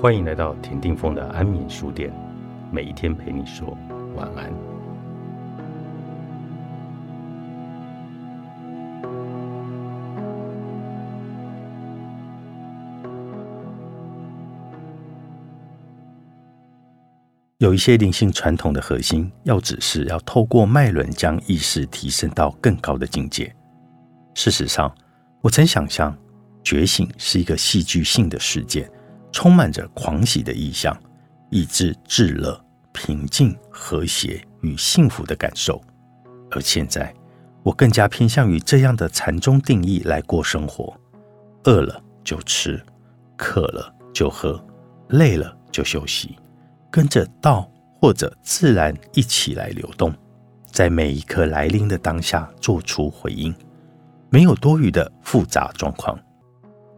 欢迎来到田定峰的安眠书店，每一天陪你说晚安。有一些灵性传统的核心，要只是要透过脉轮将意识提升到更高的境界。事实上，我曾想象觉醒是一个戏剧性的事件。充满着狂喜的意象，以致至乐、平静、和谐与幸福的感受。而现在，我更加偏向于这样的禅宗定义来过生活：饿了就吃，渴了就喝，累了就休息，跟着道或者自然一起来流动，在每一刻来临的当下做出回应，没有多余的复杂状况。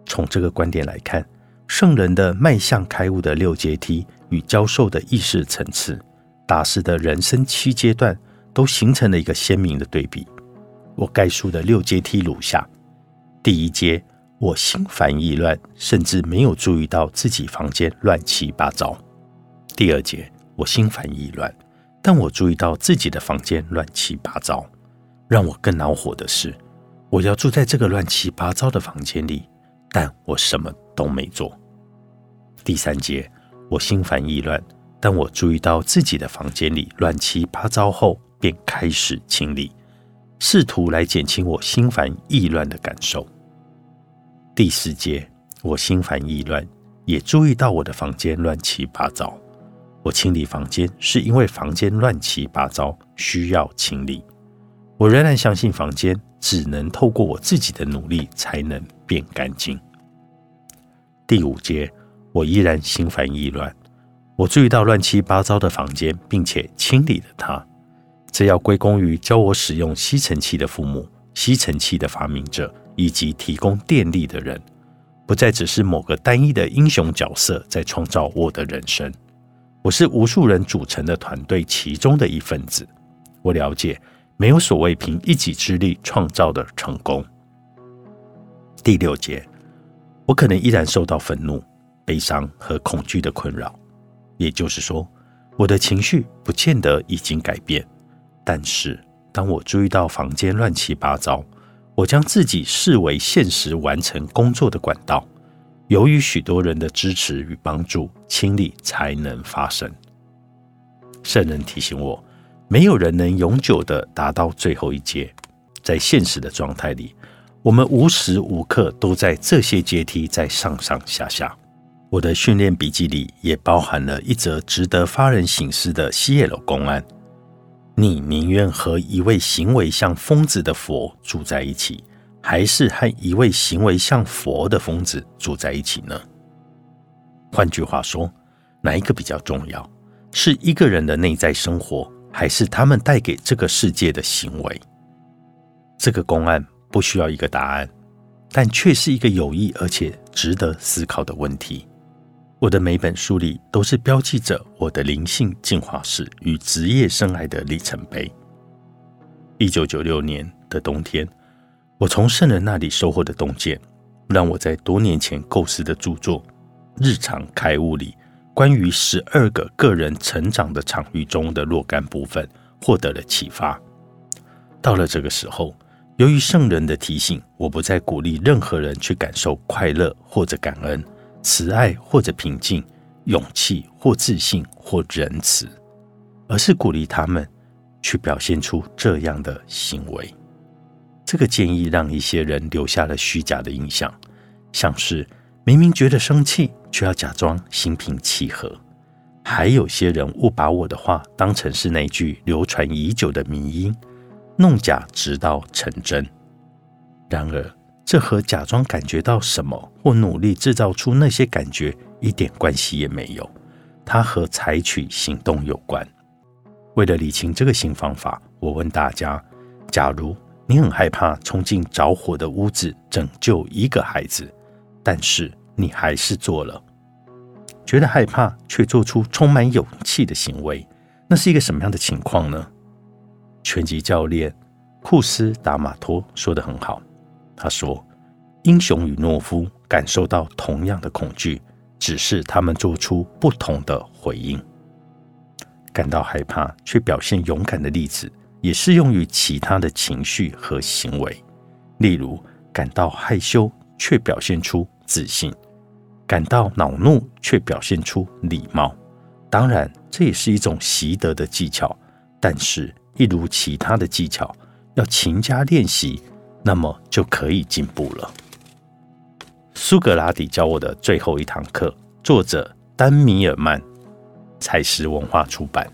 从这个观点来看。圣人的迈向开悟的六阶梯与教授的意识层次，大师的人生七阶段，都形成了一个鲜明的对比。我概述的六阶梯如下：第一阶，我心烦意乱，甚至没有注意到自己房间乱七八糟；第二阶，我心烦意乱，但我注意到自己的房间乱七八糟。让我更恼火的是，我要住在这个乱七八糟的房间里，但我什么都没做。第三节，我心烦意乱，但我注意到自己的房间里乱七八糟后，便开始清理，试图来减轻我心烦意乱的感受。第四节，我心烦意乱，也注意到我的房间乱七八糟。我清理房间是因为房间乱七八糟，需要清理。我仍然相信房间只能透过我自己的努力才能变干净。第五节。我依然心烦意乱。我注意到乱七八糟的房间，并且清理了它。这要归功于教我使用吸尘器的父母、吸尘器的发明者以及提供电力的人，不再只是某个单一的英雄角色在创造我的人生。我是无数人组成的团队其中的一份子。我了解，没有所谓凭一己之力创造的成功。第六节，我可能依然受到愤怒。悲伤和恐惧的困扰，也就是说，我的情绪不见得已经改变。但是，当我注意到房间乱七八糟，我将自己视为现实完成工作的管道。由于许多人的支持与帮助，清理才能发生。圣人提醒我，没有人能永久的达到最后一阶。在现实的状态里，我们无时无刻都在这些阶梯在上上下下。我的训练笔记里也包含了一则值得发人省思的西耶罗公案：你宁愿和一位行为像疯子的佛住在一起，还是和一位行为像佛的疯子住在一起呢？换句话说，哪一个比较重要？是一个人的内在生活，还是他们带给这个世界的行为？这个公案不需要一个答案，但却是一个有益而且值得思考的问题。我的每本书里都是标记着我的灵性进化史与职业生涯的里程碑。一九九六年的冬天，我从圣人那里收获的洞见，让我在多年前构思的著作《日常开悟》里关于十二个个人成长的场域中的若干部分获得了启发。到了这个时候，由于圣人的提醒，我不再鼓励任何人去感受快乐或者感恩。慈爱或者平静，勇气或自信或仁慈，而是鼓励他们去表现出这样的行为。这个建议让一些人留下了虚假的印象，像是明明觉得生气，却要假装心平气和；还有些人误把我的话当成是那句流传已久的名音，弄假直到成真。然而。这和假装感觉到什么，或努力制造出那些感觉一点关系也没有。它和采取行动有关。为了理清这个新方法，我问大家：假如你很害怕冲进着火的屋子拯救一个孩子，但是你还是做了，觉得害怕却做出充满勇气的行为，那是一个什么样的情况呢？拳击教练库斯达马托说的很好。他说：“英雄与懦夫感受到同样的恐惧，只是他们做出不同的回应。感到害怕却表现勇敢的例子，也适用于其他的情绪和行为。例如，感到害羞却表现出自信，感到恼怒却表现出礼貌。当然，这也是一种习得的技巧，但是，一如其他的技巧，要勤加练习，那么就可以进步了。苏格拉底教我的最后一堂课，作者丹米尔曼。采石文化出版。